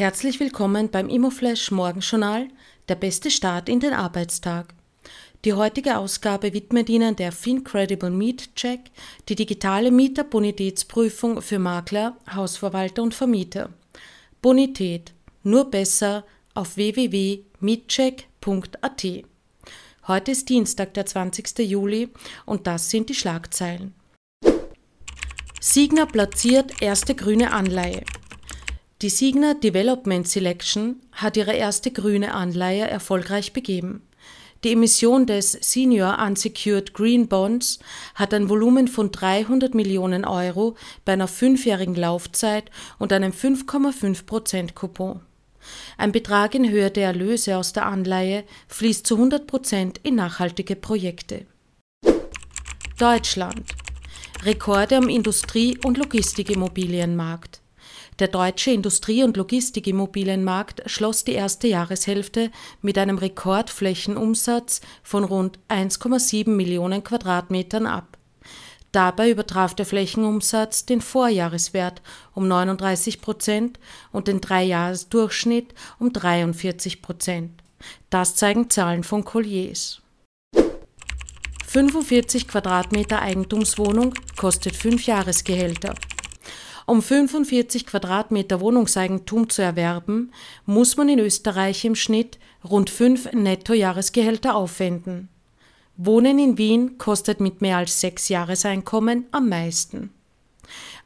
Herzlich willkommen beim Immoflash Morgenjournal, der beste Start in den Arbeitstag. Die heutige Ausgabe widmet Ihnen der FinCredible Meet Check, die digitale Mieterbonitätsprüfung für Makler, Hausverwalter und Vermieter. Bonität nur besser auf www.meetcheck.at. Heute ist Dienstag, der 20. Juli und das sind die Schlagzeilen. Signer platziert erste grüne Anleihe. Die Signa Development Selection hat ihre erste grüne Anleihe erfolgreich begeben. Die Emission des Senior Unsecured Green Bonds hat ein Volumen von 300 Millionen Euro bei einer fünfjährigen Laufzeit und einem 5,5 Prozent Coupon. Ein Betrag in Höhe der Erlöse aus der Anleihe fließt zu 100 Prozent in nachhaltige Projekte. Deutschland. Rekorde am Industrie- und Logistikimmobilienmarkt. Der deutsche Industrie- und Logistikimmobilienmarkt schloss die erste Jahreshälfte mit einem Rekordflächenumsatz von rund 1,7 Millionen Quadratmetern ab. Dabei übertraf der Flächenumsatz den Vorjahreswert um 39 Prozent und den Dreijahresdurchschnitt um 43 Prozent. Das zeigen Zahlen von Colliers. 45 Quadratmeter Eigentumswohnung kostet 5 Jahresgehälter. Um 45 Quadratmeter Wohnungseigentum zu erwerben, muss man in Österreich im Schnitt rund 5 Nettojahresgehälter aufwenden. Wohnen in Wien kostet mit mehr als sechs Jahreseinkommen am meisten.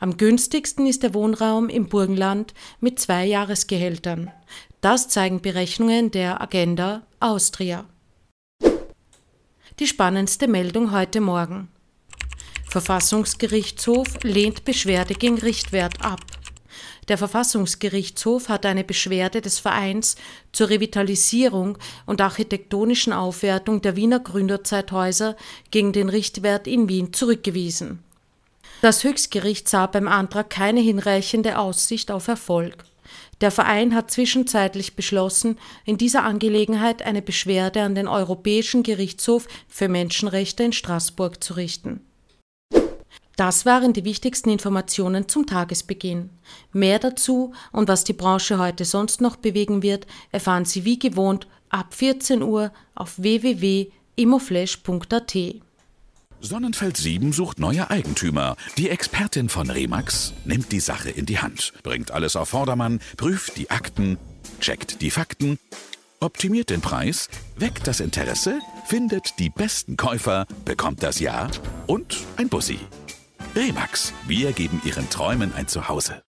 Am günstigsten ist der Wohnraum im Burgenland mit zwei Jahresgehältern. Das zeigen Berechnungen der Agenda Austria. Die spannendste Meldung heute Morgen. Verfassungsgerichtshof lehnt Beschwerde gegen Richtwert ab. Der Verfassungsgerichtshof hat eine Beschwerde des Vereins zur Revitalisierung und architektonischen Aufwertung der Wiener Gründerzeithäuser gegen den Richtwert in Wien zurückgewiesen. Das Höchstgericht sah beim Antrag keine hinreichende Aussicht auf Erfolg. Der Verein hat zwischenzeitlich beschlossen, in dieser Angelegenheit eine Beschwerde an den Europäischen Gerichtshof für Menschenrechte in Straßburg zu richten. Das waren die wichtigsten Informationen zum Tagesbeginn. Mehr dazu und was die Branche heute sonst noch bewegen wird, erfahren Sie wie gewohnt ab 14 Uhr auf www.immoflash.at. Sonnenfeld 7 sucht neue Eigentümer. Die Expertin von Remax nimmt die Sache in die Hand, bringt alles auf Vordermann, prüft die Akten, checkt die Fakten, optimiert den Preis, weckt das Interesse, findet die besten Käufer, bekommt das Ja und ein Bussi. Remax, wir geben Ihren Träumen ein Zuhause.